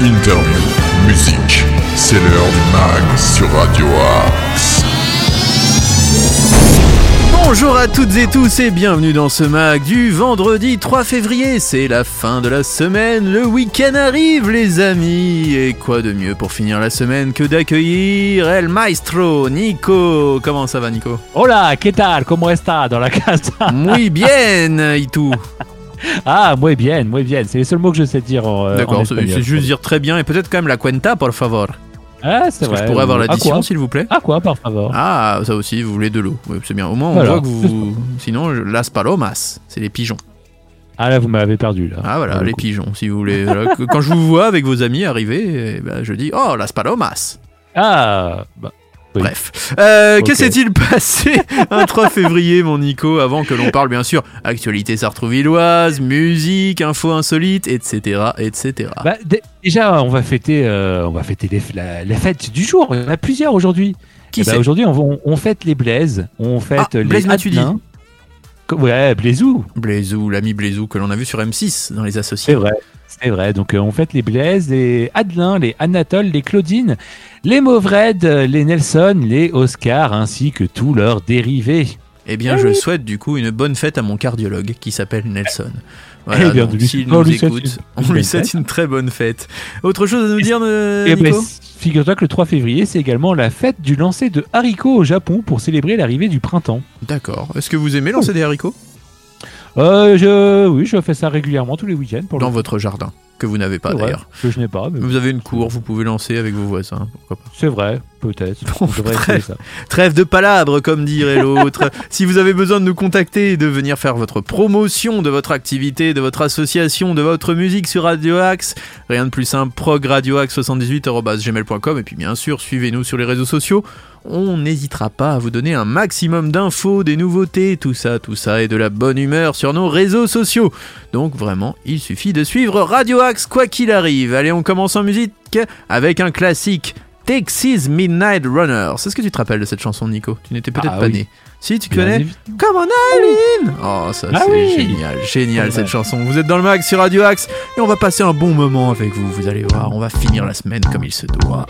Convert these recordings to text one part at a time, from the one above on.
interview, musique. C'est l'heure du mag sur Radio Axe. Bonjour à toutes et tous et bienvenue dans ce mag du vendredi 3 février. C'est la fin de la semaine, le week-end arrive les amis. Et quoi de mieux pour finir la semaine que d'accueillir El Maestro, Nico. Comment ça va Nico? Hola, ¿qué tal? ¿Cómo está? Dans la casa? Muy bien, et tout? Ah, muy bien, muy bien. C'est les seuls mots que je sais dire en, euh, D'accord, c'est juste dire très bien et peut-être quand même la cuenta, por favor. Ah, c'est Est-ce que vrai. je pourrais avoir l'addition s'il vous plaît Ah quoi, par favor? Ah, ça aussi, vous voulez de l'eau. Oui, c'est bien. Au moins, on Voilà. voit que vous. Sinon, je- las palomas, c'est les pigeons. Ah là, vous m'avez perdu là. Ah voilà, les coup. pigeons, si vous voulez. Quand je vous vois avec vos amis arriver, eh ben, je dis Oh, las palomas Ah, bah, Oui. Bref. Euh. Que s'est-il passé un 3 février, mon Nico, avant que l'on parle, bien sûr, actualité sartrouvilloise, musique, info insolite, etc., etc. bah, dé- déjà, on va fêter, euh, on va fêter les, la, la fête du jour. Il y en a plusieurs aujourd'hui. Qui c'est Aujourd'hui, on, fête les Blaises, on fête Ah, les Blaise Matuidi. Ouais, Blaisou. Blaisou, l'ami Blaisou, que l'on a vu sur M6 dans les associés. C'est vrai. C'est vrai. Donc, euh, on fête les Blaise, les Adelin, les Anatole, les Claudine, les Mauvred, euh, les Nelson, les Oscar, ainsi que tous leurs dérivés. Eh bien, Ah je souhaite du coup une bonne fête à mon cardiologue qui s'appelle Nelson. Eh Voilà, bien, donc, lui- s'il on nous lui souhaite écoute, une- on lui souhaite une très bonne fête. Autre chose à nous dire, euh, Eh ben, Nico? figure-toi que le 3 février, c'est également la fête du lancer de haricots au Japon pour célébrer l'arrivée du printemps. D'accord. Est-ce que vous aimez lancer des haricots? Euh, je, oui, je fais ça régulièrement tous les week-ends pour dans le votre jardin Que vous n'avez pas d'ailleurs. que je n'ai pas. mais Vous avez une cour, vous pouvez lancer avec vos voisins. Pourquoi pas. C'est vrai, peut-être. Bon. Trêve de palabres, comme dirait l'autre. si vous avez besoin de nous contacter et de venir faire votre promotion de votre activité, de votre association, de votre musique sur Radio Axe, rien de plus simple, progradioaxe78.gmail.com et puis bien sûr, suivez-nous sur les réseaux sociaux. On n'hésitera pas à vous donner un maximum d'infos, des nouveautés, tout ça, tout ça, et de la bonne humeur sur nos réseaux sociaux. Donc vraiment, il suffit de suivre Radio Axe quoi qu'il arrive. Allez, on commence en musique avec un classique. Texas Midnight Runner. C'est ce que tu te rappelles de cette chanson, Nico? Tu n'étais peut-être Ah pas oui. né. Si, tu Bien connais évi- Come on, Eileen Oh, ça Ah c'est oui. génial, génial cette chanson. Vous êtes dans le mag sur Radio Axe et on va passer un bon moment avec vous. Vous allez voir, on va finir la semaine comme il se doit.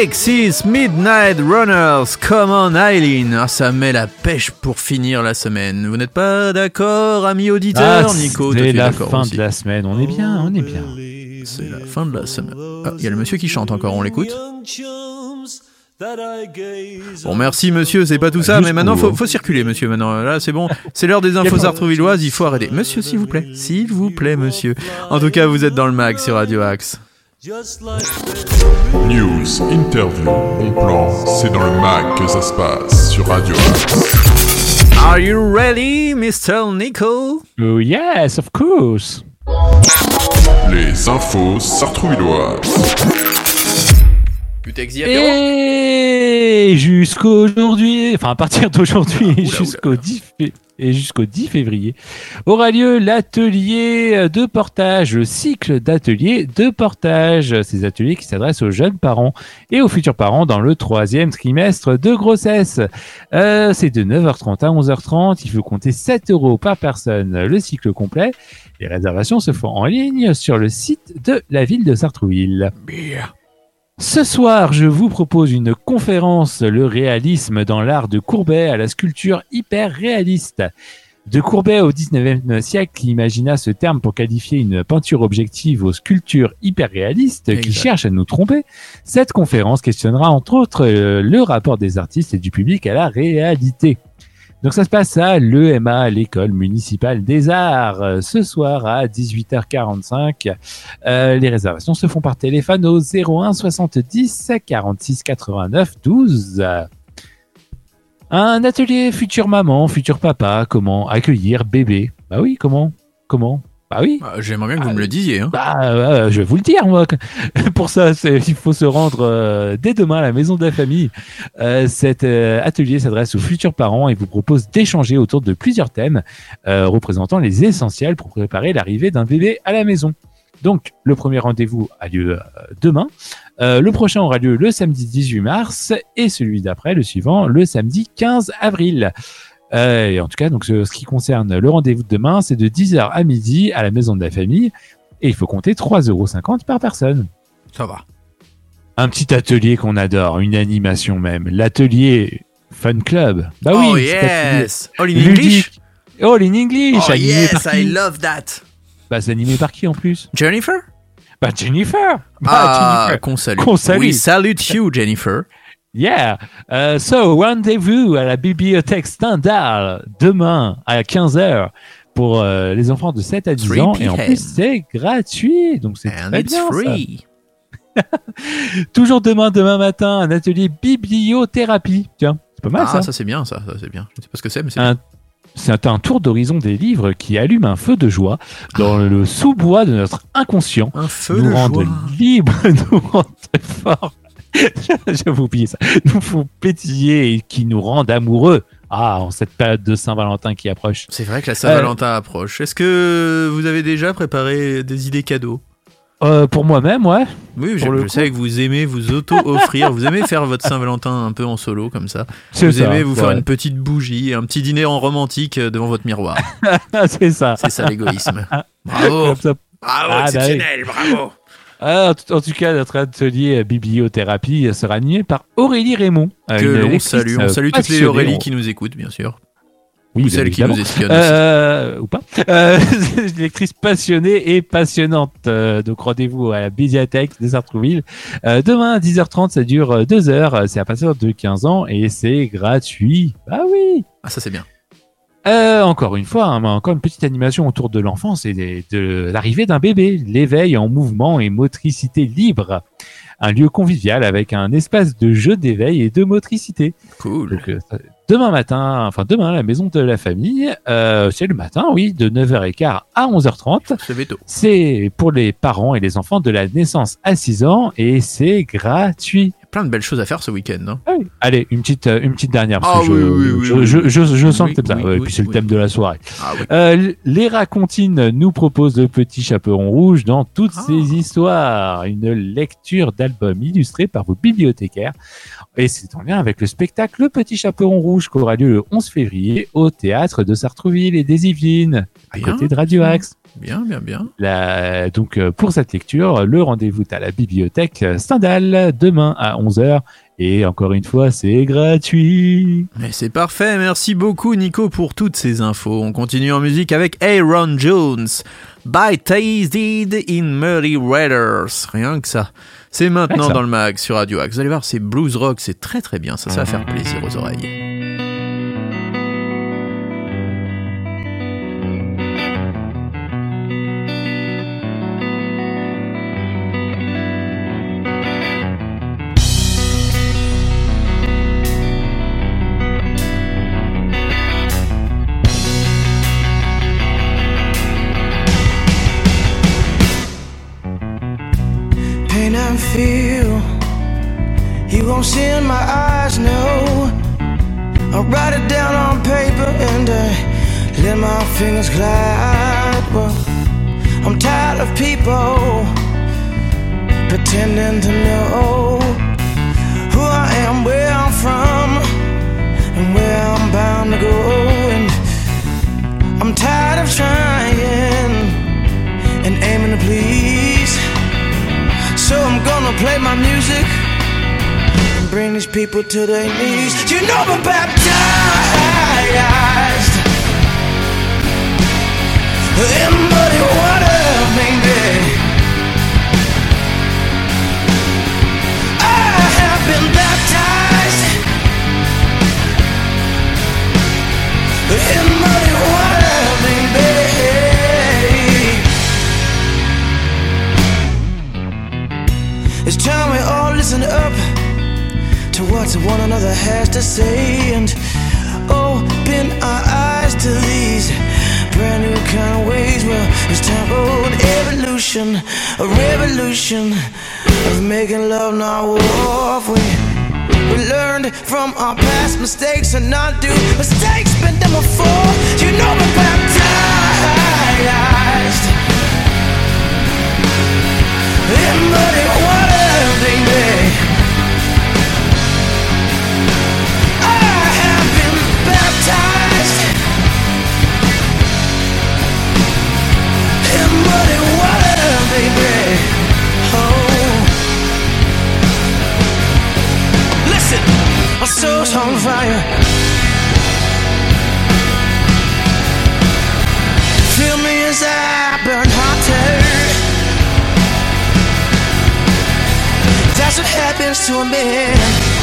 Pixies, Midnight Runners, Come on Eileen. Ah, ça met la pêche pour finir la semaine. Vous n'êtes pas d'accord, ami auditeur Ah, Nico, c'est es la fin aussi. de la semaine. On est bien, on est bien. C'est la fin de la semaine. Ah, il y a le monsieur qui chante encore, on l'écoute. Bon, merci monsieur, c'est pas tout ça, Jusqu'au mais maintenant faut, faut circuler, monsieur. Maintenant, là, c'est bon. C'est l'heure des infos sartrouvilloises, il faut arrêter. Monsieur, s'il vous plaît. S'il vous plaît, monsieur. En tout cas, vous êtes dans le mag sur Radio Axe. News, interview, bon plan, c'est dans le mag que ça se passe sur Radio Axe. Are you ready, Mr. Nico? Oh yes, of course. Les infos sartrouvilloises. Et jusqu'aujourd'hui, enfin à partir d'aujourd'hui jusqu'au 10, fé- et jusqu'au 10 février, aura lieu l'atelier de portage, le cycle d'ateliers de portage. Ces ateliers qui s'adressent aux jeunes parents et aux futurs parents dans le troisième trimestre de grossesse. Euh, C'est de 9h30 à 11h30. Il faut compter 7 euros par personne le cycle complet. Les réservations se font en ligne sur le site de la ville de Sartrouville. Ce soir, je vous propose une conférence Le réalisme dans l'art de Courbet à la sculpture hyper réaliste. De Courbet au 19e siècle, imagina ce terme pour qualifier une peinture objective aux sculptures hyper réalistes qui cherchent à nous tromper, cette conférence questionnera entre autres euh, le rapport des artistes et du public à la réalité. Donc ça se passe à l'EMA, l'école municipale des arts, ce soir à 18h45. Euh, les réservations se font par téléphone au 01 70 46 89 12. Un atelier future maman, futur papa, comment accueillir bébé? Bah oui, comment? Comment? Bah oui. Ah, J'aimerais bien que vous me le disiez. Hein. Bah, euh, je vais vous le dire, moi. Pour ça, il faut se rendre euh, dès demain à la maison de la famille. Euh, cet atelier s'adresse aux futurs parents et vous propose d'échanger autour de plusieurs thèmes représentant les essentiels pour préparer l'arrivée d'un bébé à la maison. Donc, le premier rendez-vous a lieu demain. Euh, le prochain aura lieu le samedi 18 mars et celui d'après, le suivant, le samedi 15 avril. Euh, et en tout cas, donc, ce, ce qui concerne le rendez-vous de demain, c'est de 10h à midi à la maison de la famille et il faut compter 3,50 euros par personne. Ça va. Un petit atelier qu'on adore, une animation même, l'atelier Fun Club. Bah oh oui, yes! All in. English? All in English, Oh animé yes, par I love that! Bah c'est animé par qui en plus? Jennifer? Bah Jennifer. Bah, Ah, Jennifer. qu'on salue. Qu'on salue. We salute you, Jennifer. Yeah. Euh, so, rendez-vous à la bibliothèque Stendhal demain à 15h pour euh, les enfants de 7 à 10 3 ans. Et en plus, c'est gratuit. Donc, c'est And très it's bien. ça. free. Toujours demain, demain matin, un atelier bibliothérapie. Tiens, c'est pas mal Ah, ça. ça c'est bien, ça, ça c'est bien. Je sais pas ce que c'est, mais c'est Un- C'est un tour d'horizon des livres qui allume un feu de joie dans le sous-bois de notre inconscient. un feu nous de joie. libres, nous rendre forts. J'avais oublié ça. Nous font pétiller et qui nous rendent amoureux. Ah, en cette période de Saint-Valentin qui approche. C'est vrai que la Saint-Valentin approche. Est-ce que vous avez déjà préparé des idées cadeaux Euh, pour moi-même, ouais. Oui, je, Pour je sais que vous aimez vous auto-offrir. vous aimez faire votre Saint-Valentin un peu en solo, comme ça. Vous ça, aimez vous faire une petite bougie, un petit dîner en romantique euh, devant votre miroir. c'est ça. C'est ça l'égoïsme. Bravo. Bravo, Ah, bah exceptionnel, bravo Ah, en tout- cas, notre atelier bibliothérapie sera animé par Aurélie Raymond. euh, Que l'on salue. On euh, salue toutes les. Aurélie qui nous écoutent, bien sûr. Oui, Ou bien celles qui nous espionnent aussi. Euh, ou pas. Euh, c'est une lectrice passionnée et passionnante. Euh, donc rendez-vous à la médiathèque des Sartrouville. Euh, demain à 10h30, ça dure 2 heures. C'est à partir de 15 ans et c'est gratuit. Ah oui. Ah, ça c'est bien. Euh, encore une fois, hein, encore une petite animation autour de l'enfance et de l'arrivée d'un bébé, l'éveil en mouvement et motricité libre. Un lieu convivial avec un espace de jeu d'éveil et de motricité. Cool. Donc, euh, demain matin, enfin demain à la maison de la famille, euh, c'est le matin, oui, de 9h15 à 11h30. C'est. C'est pour les parents et les enfants de la naissance à 6 ans et c'est gratuit. Plein de belles choses à faire ce week-end. hein. Allez, une petite, euh, une petite dernière parce Ah que oui, je, oui, oui, je, oui, je, oui. je- je sens Oui, que ça. oui, Ouais, et puis c'est le oui. thème de la soirée. Ah oui. Euh, les racontines nous proposent le petit chaperon rouge dans toutes Ah. ces histoires. Une lecture d'albums illustrés par vos bibliothécaires. Et c'est en lien avec le spectacle Le Petit Chaperon Rouge qui aura lieu le 11 février au théâtre de Sartrouville et des Yvelines, à Bien. côté de Radio Axe. Bien, bien, bien. La- donc euh, pour cette lecture, le rendez-vous est à la bibliothèque Stendhal demain à 11h. Et encore une fois, c'est gratuit. Mais c'est parfait, merci beaucoup Nico pour toutes ces infos. On continue en musique avec Aaron Jones. By Tasted in Muddy Waters. Rien que ça. C'est maintenant ça. dans le mag sur Radio Axe. Vous allez voir, c'est blues rock, c'est très très bien. Ça, ça va faire plaisir aux oreilles. My fingers glide. Well, I'm tired of people pretending to know who I am, where I'm from, and where I'm bound to go. And I'm tired of trying and aiming to please. So I'm gonna play my music and bring these people to their knees. You know I'm baptized in muddy water, baby. I have been baptized in muddy water, baby. It's time we all listen up to what one another has to say a revolution of making love, not war. We, we learned from our past mistakes and not do mistakes, been done before. You know we're baptized in muddy water, baby. To a man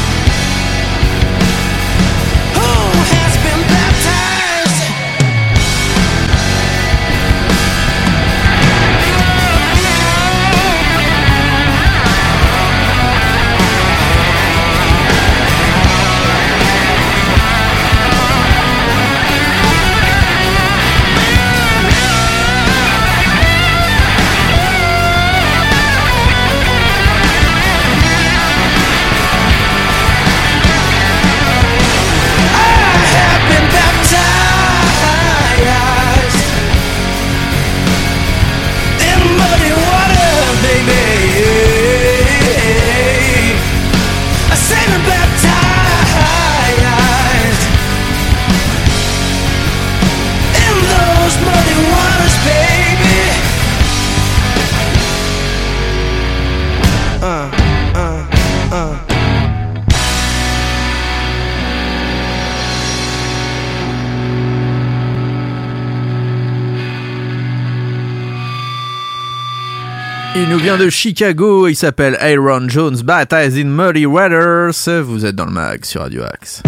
vient de Chicago, il s'appelle Aaron Jones, Baptized in Muddy Waters. Vous êtes dans le mag sur Radio Axe.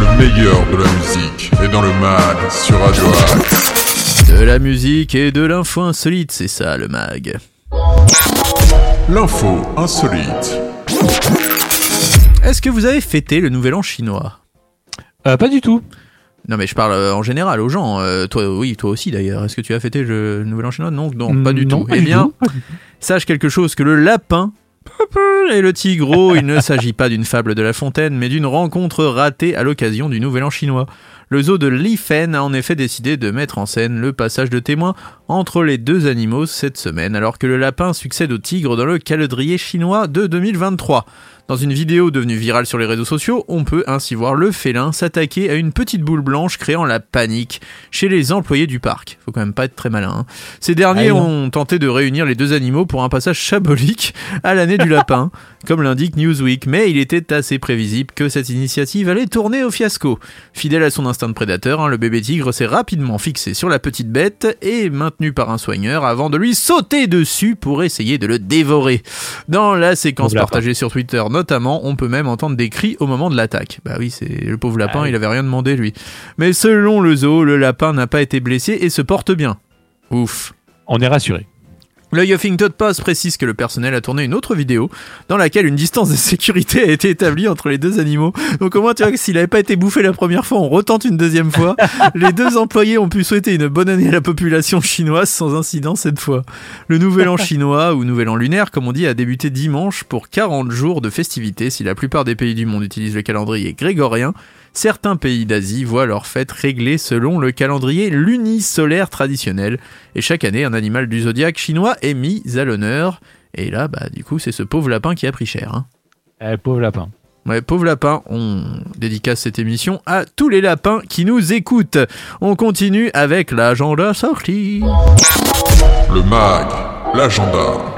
Le meilleur de la musique est dans le mag sur Radio Axe. De la musique et de l'info insolite, c'est ça le mag. L'info insolite. Est-ce que vous avez fêté le nouvel an chinois? Euh, pas du tout. Non mais je parle euh, en général aux gens. Euh, toi, oui, toi aussi d'ailleurs. Est-ce que tu as fêté le nouvel an chinois? Non, non, pas du Non, tout. pas eh du bien, tout, sache quelque chose que le lapin Et le tigre, il ne s'agit pas d'une fable de La Fontaine, mais d'une rencontre ratée à l'occasion du Nouvel An chinois. Le zoo de Lifen a en effet décidé de mettre en scène le passage de témoin entre les deux animaux cette semaine, alors que le lapin succède au tigre dans le calendrier chinois de 2023. Dans une vidéo devenue virale sur les réseaux sociaux, on peut ainsi voir le félin s'attaquer à une petite boule blanche créant la panique chez les employés du parc. Faut quand même pas être très malin. hein. Ces derniers Ah ont tenté de réunir les deux animaux pour un passage chabolique à l'année du lapin, comme l'indique Newsweek, mais il était assez prévisible que cette initiative allait tourner au fiasco. Fidèle à son instinct de prédateur, hein, le bébé tigre s'est rapidement fixé sur la petite bête et maintenu par un soigneur avant de lui sauter dessus pour essayer de le dévorer. Dans la séquence partagée sur Twitter notamment, on peut même entendre des cris au moment de l'attaque. Bah oui, c'est le pauvre lapin, Ah oui. il avait rien demandé lui. Mais selon le zoo, le lapin n'a pas été blessé et se porte bien. Ouf. On est rassuré. Le Huffington Post précise que le personnel a tourné une autre vidéo dans laquelle une distance de sécurité a été établie entre les deux animaux. Donc au moins tu vois que s'il n'avait pas été bouffé la première fois, on retente une deuxième fois. Les deux employés ont pu souhaiter une bonne année à la population chinoise sans incident cette fois. Le nouvel an chinois ou nouvel an lunaire comme on dit a débuté dimanche pour 40 jours de festivités si la plupart des pays du monde utilisent le calendrier grégorien. Certains pays d'Asie voient leurs fêtes réglées selon le calendrier lunisolaire traditionnel, et chaque année un animal du zodiaque chinois est mis à l'honneur. Et là, bah du coup, c'est ce pauvre lapin qui a pris cher. Hein. Eh, pauvre lapin. Ouais, pauvre lapin, on dédicace cette émission à tous les lapins qui nous écoutent. On continue avec l'agenda sorti. Le mag, l'agenda.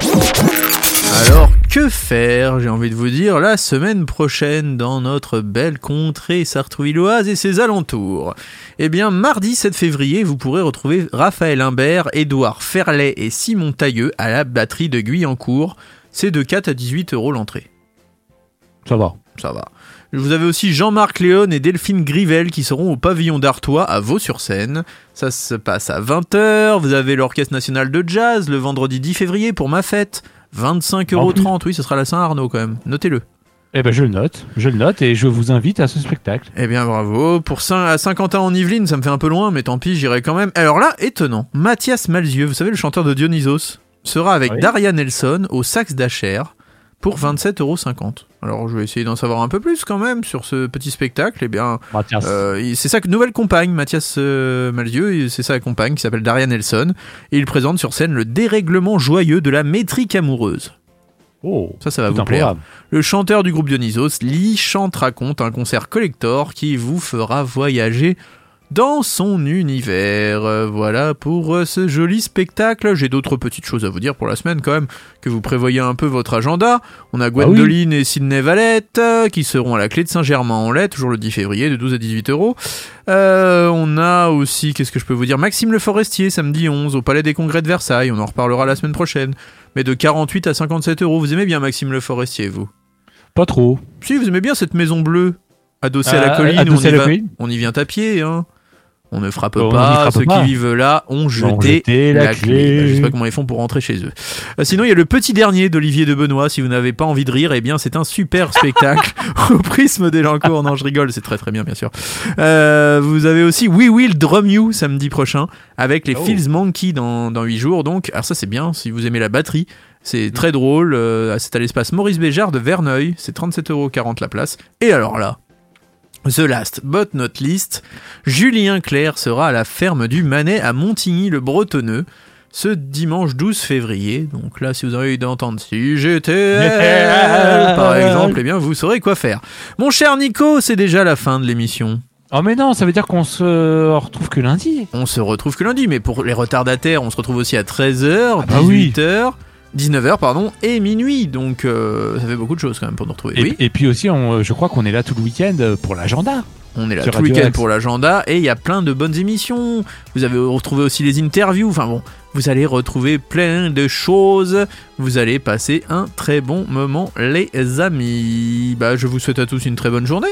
Alors, que faire, j'ai envie de vous dire, la semaine prochaine dans notre belle contrée sartrouvilloise et ses alentours Eh bien, mardi 7 février, vous pourrez retrouver Raphaël Imbert, Édouard Ferlet et Simon Tailleux à la batterie de Guyancourt. C'est de 4 à 18 euros l'entrée. Ça va. Ça va. Vous avez aussi Jean-Marc Léon et Delphine Grivel qui seront au pavillon d'Artois à Vaux-sur-Seine. Ça se passe à 20h. Vous avez l'Orchestre National de Jazz le vendredi 10 février pour ma fête. 25,30€. Oui, ce sera la Saint-Arnaud quand même. Notez-le. Eh ben, je le note. Je le note et je vous invite à ce spectacle. Eh bien, bravo. Pour Saint à Saint-Quentin en Yvelines, ça me fait un peu loin, mais tant pis, j'irai quand même. Alors là, étonnant. Mathias Malzieux, vous savez, le chanteur de Dionysos, sera avec Oui. Daria Nelson au sax d'Acher pour 27,50€. Alors, je vais essayer d'en savoir un peu plus quand même sur ce petit spectacle. Eh bien, Mathias. euh, c'est sa nouvelle compagne, Mathias euh, Malzieux, et c'est sa compagne qui s'appelle Daria Nelson. Et il présente sur scène le dérèglement joyeux de la métrique amoureuse. oh, Ça, ça va vous plaire. programme. Le chanteur du groupe Dionysos, Lee chante raconte un concert collector qui vous fera voyager dans son univers. Euh, Voilà pour euh, ce joli spectacle. J'ai d'autres petites choses à vous dire pour la semaine quand même, que vous prévoyez un peu votre agenda. On a Gwendoline et Sydney Valette euh, qui seront à la clé de Saint-Germain-en-Laye, toujours le 10 février, de 12 à 18 euros. Euh, on a aussi, qu'est-ce que je peux vous dire, Maxime Le Forestier, samedi 11, au Palais des Congrès de Versailles. On en reparlera la semaine prochaine. Mais de 48 à 57 euros. Vous aimez bien Maxime Le Forestier, vous? Pas trop. si, vous aimez bien cette maison bleue, adossée à la Ah, colline, on, y la va, colline. on y vient à pied, hein. On ne frappe On pas, frappe ceux pas. qui vivent là ont jeté, la la, clé. clé. Je sais pas comment ils font pour rentrer chez eux. Euh, sinon, il y a le petit dernier d'Olivier de Benoît. Si vous n'avez pas envie de rire, eh bien, c'est un super spectacle au prisme d'Elancourt. Non, je rigole, c'est très très bien, bien sûr. Euh, vous avez aussi We Will Drum You samedi prochain avec les Oh. Monkey dans, dans 8 jours. Donc, alors ça, c'est bien si vous aimez la batterie. C'est très drôle. euh, c'est à l'espace Maurice Béjart de Verneuil. C'est 37,40€ la place. Et alors là, The last but not least, Julien Clerc sera à la ferme du Manet à Montigny-le-Bretonneux ce dimanche 12 février. Donc là, si vous avez envie d'entendre si j'étais par exemple, eh bien vous saurez quoi faire. Mon cher Nico, c'est déjà la fin de l'émission. Oh mais non, ça veut dire qu'on se retrouve que lundi. On se retrouve que lundi, mais pour les retardataires, on se retrouve aussi à 13h, bah oui. 18h, 19h, pardon, et minuit. Donc euh, ça fait beaucoup de choses quand même pour nous retrouver. Et, oui, et puis aussi, on- je crois qu'on est là tout le week-end pour l'agenda. on est là tout le week-end pour l'agenda, et il y a plein de bonnes émissions. Vous avez retrouvé aussi les interviews, enfin bon, vous allez retrouver plein de choses. Vous allez passer un très bon moment, les amis. Bah, je vous souhaite à tous une très bonne journée.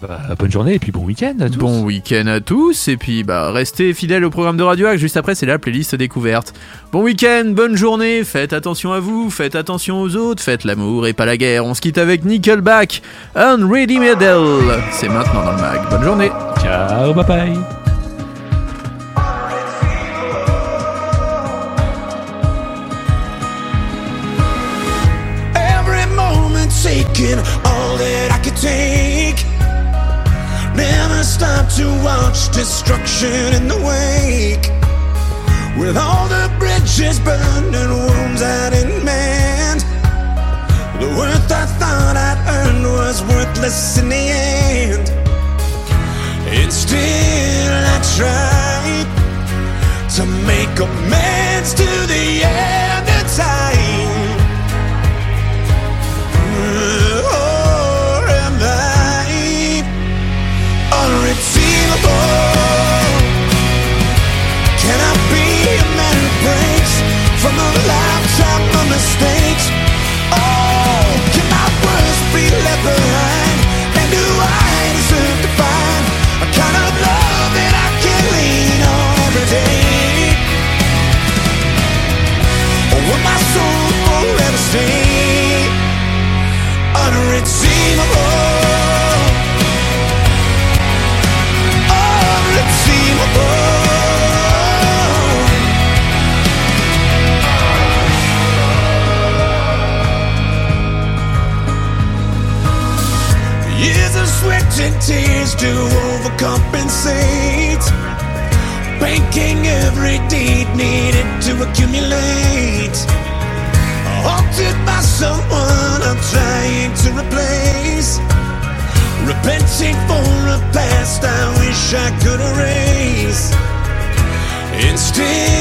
Bah, bonne journée et puis bon week-end à tous. Bon week-end à tous et puis bah restez fidèles au programme de Radio Axe. Juste après, c'est la playlist découverte. Bon week-end, bonne journée. Faites attention à vous, faites attention aux autres, faites l'amour et pas la guerre. On se quitte avec Nickelback, Unready Medal. C'est maintenant dans le mag. Bonne journée. Ciao, bye bye. Never stop to watch destruction in the wake. With all the bridges burned and wounds I didn't mend. The worth I thought I'd earned was worthless in the end. Instead, still I tried to make amends to the end. Can I be a man who breaks from a lifetime of mistakes? wish I could erase. Instead.